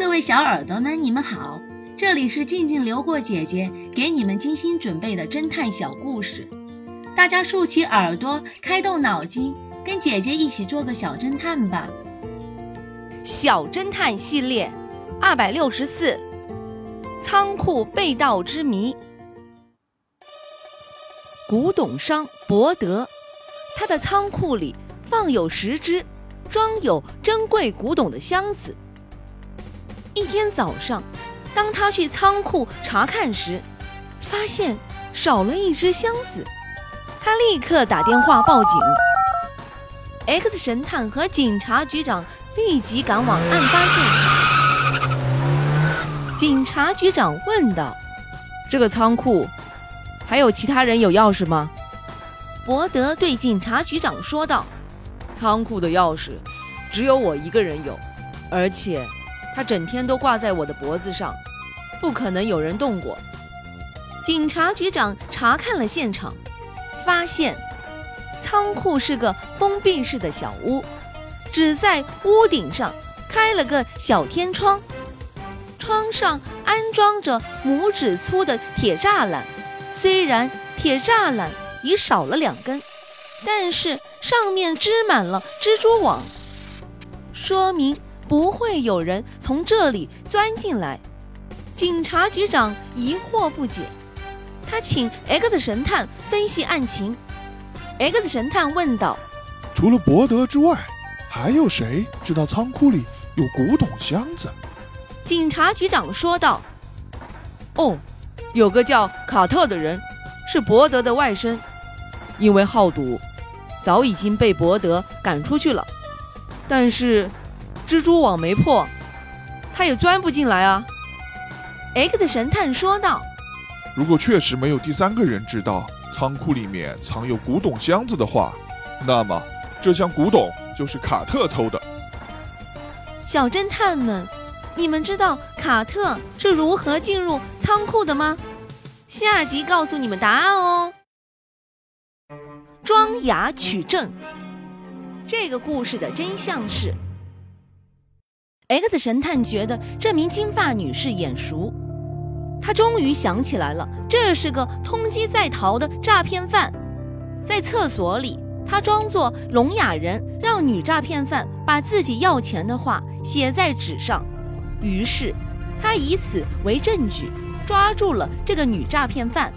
各位小耳朵们，你们好，这里是静静流过姐姐给你们精心准备的侦探小故事，大家竖起耳朵，开动脑筋，跟姐姐一起做个小侦探吧。小侦探系列二百六十四，仓库被盗之谜。古董商伯德，他的仓库里放有十只装有珍贵古董的箱子。一天早上，当他去仓库查看时，发现少了一只箱子。他立刻打电话报警。X 神探和警察局长立即赶往案发现场。警察局长问道：“这个仓库还有其他人有钥匙吗？”伯德对警察局长说道：“仓库的钥匙只有我一个人有，而且……”他整天都挂在我的脖子上，不可能有人动过。警察局长查看了现场，发现仓库是个封闭式的小屋，只在屋顶上开了个小天窗，窗上安装着拇指粗的铁栅栏。虽然铁栅栏已少了两根，但是上面织满了蜘蛛网，说明。不会有人从这里钻进来。警察局长疑惑不解，他请 X 神探分析案情。X 神探问道：“除了伯德之外，还有谁知道仓库里有古董箱子？”警察局长说道：“哦，有个叫卡特的人，是伯德的外甥，因为好赌，早已经被伯德赶出去了。但是……”蜘蛛网没破，他也钻不进来啊！X 神探说道：“如果确实没有第三个人知道仓库里面藏有古董箱子的话，那么这箱古董就是卡特偷的。”小侦探们，你们知道卡特是如何进入仓库的吗？下集告诉你们答案哦。装哑取证，这个故事的真相是。X 神探觉得这名金发女士眼熟，他终于想起来了，这是个通缉在逃的诈骗犯。在厕所里，他装作聋哑人，让女诈骗犯把自己要钱的话写在纸上。于是，他以此为证据，抓住了这个女诈骗犯。